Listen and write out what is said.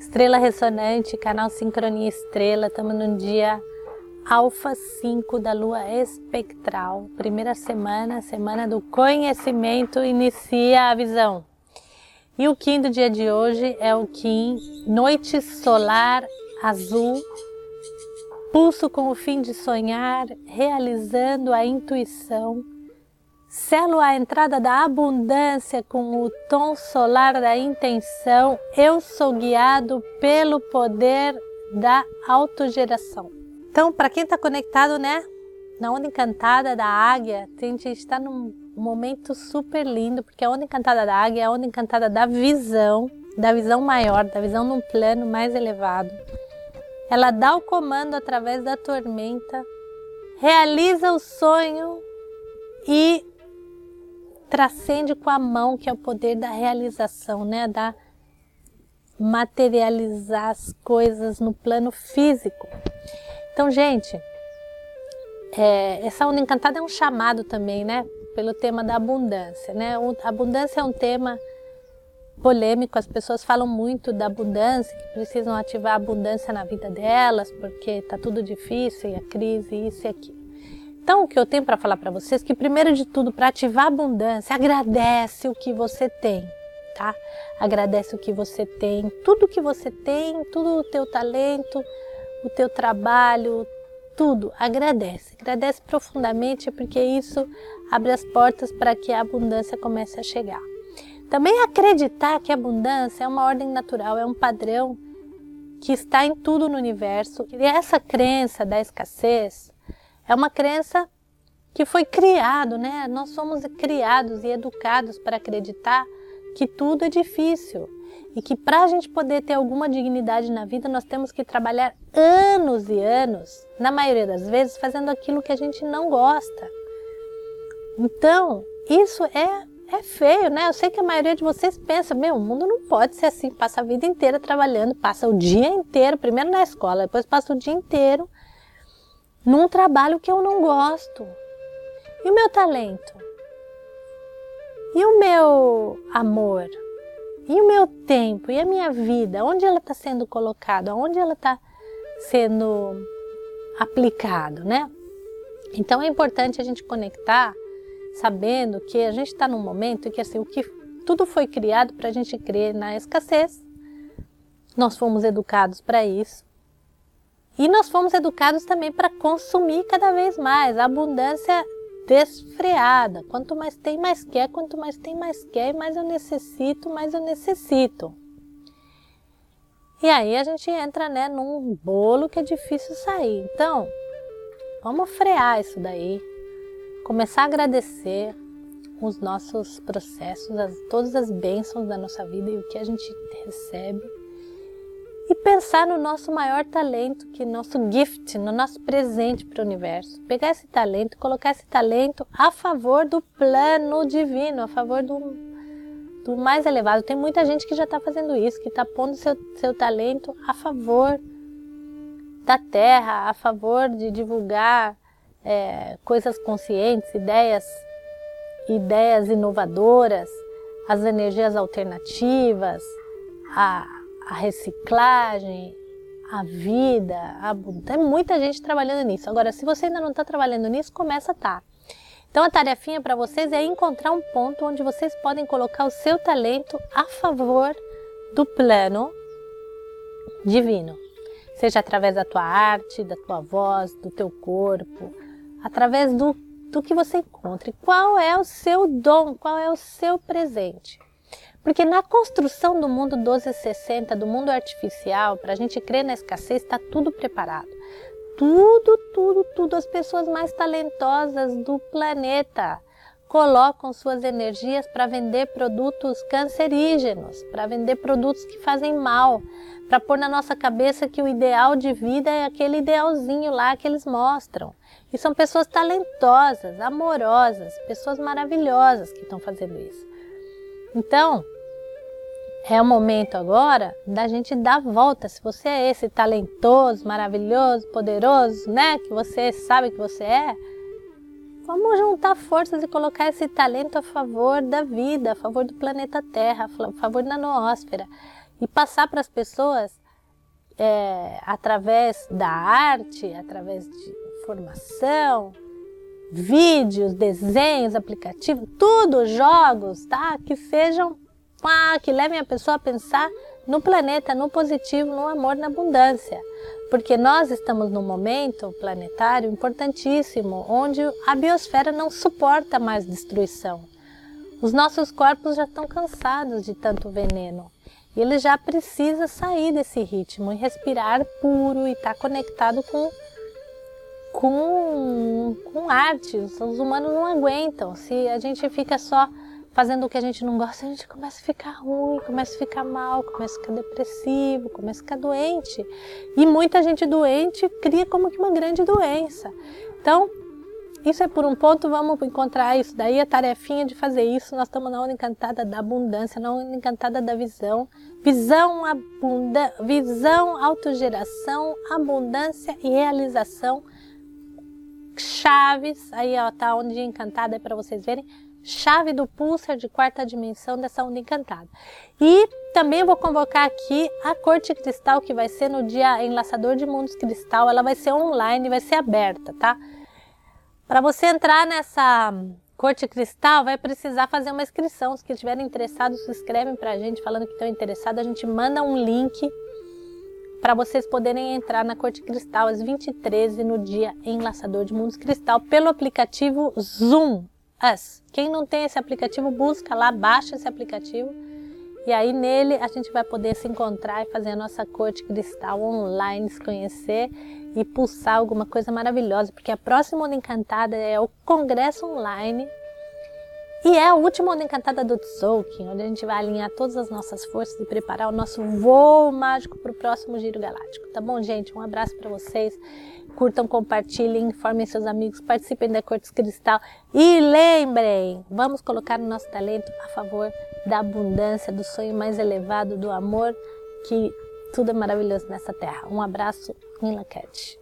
Estrela Ressonante, canal Sincronia Estrela, estamos no dia Alfa 5 da Lua Espectral, primeira semana, semana do conhecimento, inicia a visão. E o Kim do dia de hoje é o Kim Noite Solar Azul, pulso com o fim de sonhar, realizando a intuição, Selo a entrada da abundância com o tom solar da intenção. Eu sou guiado pelo poder da autogeração. Então, para quem está conectado, né, na onda encantada da águia, a gente está num momento super lindo, porque a onda encantada da águia é a onda encantada da visão, da visão maior, da visão num plano mais elevado. Ela dá o comando através da tormenta, realiza o sonho e transcende com a mão, que é o poder da realização, né? Da materializar as coisas no plano físico. Então, gente, é, essa onda encantada é um chamado também, né? Pelo tema da abundância, né? A abundância é um tema polêmico, as pessoas falam muito da abundância, que precisam ativar a abundância na vida delas, porque tá tudo difícil, e a crise, isso e aquilo. Então, o que eu tenho para falar para vocês é que, primeiro de tudo, para ativar a abundância, agradece o que você tem, tá? Agradece o que você tem, tudo que você tem, tudo o teu talento, o teu trabalho, tudo, agradece. Agradece profundamente, porque isso abre as portas para que a abundância comece a chegar. Também acreditar que a abundância é uma ordem natural, é um padrão que está em tudo no universo. E essa crença da escassez é uma crença que foi criado, né? Nós somos criados e educados para acreditar que tudo é difícil e que para a gente poder ter alguma dignidade na vida nós temos que trabalhar anos e anos, na maioria das vezes, fazendo aquilo que a gente não gosta. Então, isso é, é feio, né? Eu sei que a maioria de vocês pensa, meu, o mundo não pode ser assim, passa a vida inteira trabalhando, passa o dia inteiro, primeiro na escola, depois passa o dia inteiro num trabalho que eu não gosto. E o meu talento? E o meu amor? E o meu tempo? E a minha vida? Onde ela está sendo colocada? Onde ela está sendo aplicado, né? Então é importante a gente conectar sabendo que a gente está num momento que assim, o que tudo foi criado para a gente crer na escassez. Nós fomos educados para isso. E nós fomos educados também para consumir cada vez mais, a abundância desfreada. Quanto mais tem, mais quer, quanto mais tem, mais quer, mais eu necessito, mais eu necessito. E aí a gente entra né, num bolo que é difícil sair. Então, vamos frear isso daí, começar a agradecer os nossos processos, as, todas as bênçãos da nossa vida e o que a gente recebe e pensar no nosso maior talento, que é nosso gift, no nosso presente para o universo. Pegar esse talento, colocar esse talento a favor do plano divino, a favor do, do mais elevado. Tem muita gente que já está fazendo isso, que está pondo seu, seu talento a favor da Terra, a favor de divulgar é, coisas conscientes, ideias, ideias inovadoras, as energias alternativas, a a reciclagem, a vida, a... tem muita gente trabalhando nisso. Agora, se você ainda não está trabalhando nisso, começa a estar. Tá. Então, a tarefinha para vocês é encontrar um ponto onde vocês podem colocar o seu talento a favor do plano divino. Seja através da tua arte, da tua voz, do teu corpo, através do, do que você encontre. Qual é o seu dom? Qual é o seu presente? Porque na construção do mundo 1260, do mundo artificial, para a gente crer na escassez, está tudo preparado. Tudo, tudo, tudo. As pessoas mais talentosas do planeta colocam suas energias para vender produtos cancerígenos, para vender produtos que fazem mal, para pôr na nossa cabeça que o ideal de vida é aquele idealzinho lá que eles mostram. E são pessoas talentosas, amorosas, pessoas maravilhosas que estão fazendo isso. Então, é o momento agora da gente dar volta. Se você é esse talentoso, maravilhoso, poderoso, né, que você sabe que você é, vamos juntar forças e colocar esse talento a favor da vida, a favor do planeta Terra, a favor da noósfera. e passar para as pessoas é, através da arte, através de informação, vídeos, desenhos, aplicativos, tudo, jogos, tá? Que sejam, ah, que levem a pessoa a pensar no planeta, no positivo, no amor, na abundância. Porque nós estamos num momento planetário importantíssimo, onde a biosfera não suporta mais destruição. Os nossos corpos já estão cansados de tanto veneno. E ele já precisa sair desse ritmo e respirar puro e estar tá conectado com com, com arte. Os humanos não aguentam. Se a gente fica só fazendo o que a gente não gosta, a gente começa a ficar ruim, começa a ficar mal, começa a ficar depressivo, começa a ficar doente. E muita gente doente cria como que uma grande doença. Então, isso é por um ponto, vamos encontrar isso daí, a tarefinha de fazer isso. Nós estamos na onda encantada da abundância, na onda encantada da visão. Visão, abunda, visão, autogeração, abundância e realização chaves, aí ó, tá onde encantada é para vocês verem, chave do pulsar de quarta dimensão dessa onda encantada. E também vou convocar aqui a corte cristal que vai ser no dia enlaçador de mundos cristal, ela vai ser online, vai ser aberta, tá? Para você entrar nessa corte cristal, vai precisar fazer uma inscrição. Os que estiverem interessados, se inscrevem para a gente falando que estão interessados, a gente manda um link para vocês poderem entrar na Corte Cristal às 20h13 no dia Enlaçador de Mundos Cristal pelo aplicativo Zoom. Us. Quem não tem esse aplicativo, busca lá, baixa esse aplicativo e aí nele a gente vai poder se encontrar e fazer a nossa Corte Cristal online, se conhecer e pulsar alguma coisa maravilhosa, porque a próxima Onda Encantada é o Congresso Online e é a última onda encantada do Tzolk'in, onde a gente vai alinhar todas as nossas forças e preparar o nosso voo mágico para o próximo Giro Galáctico. Tá bom, gente? Um abraço para vocês. Curtam, compartilhem, informem seus amigos, participem da Cortes Cristal. E lembrem, vamos colocar o nosso talento a favor da abundância, do sonho mais elevado, do amor, que tudo é maravilhoso nessa terra. Um abraço, Cat.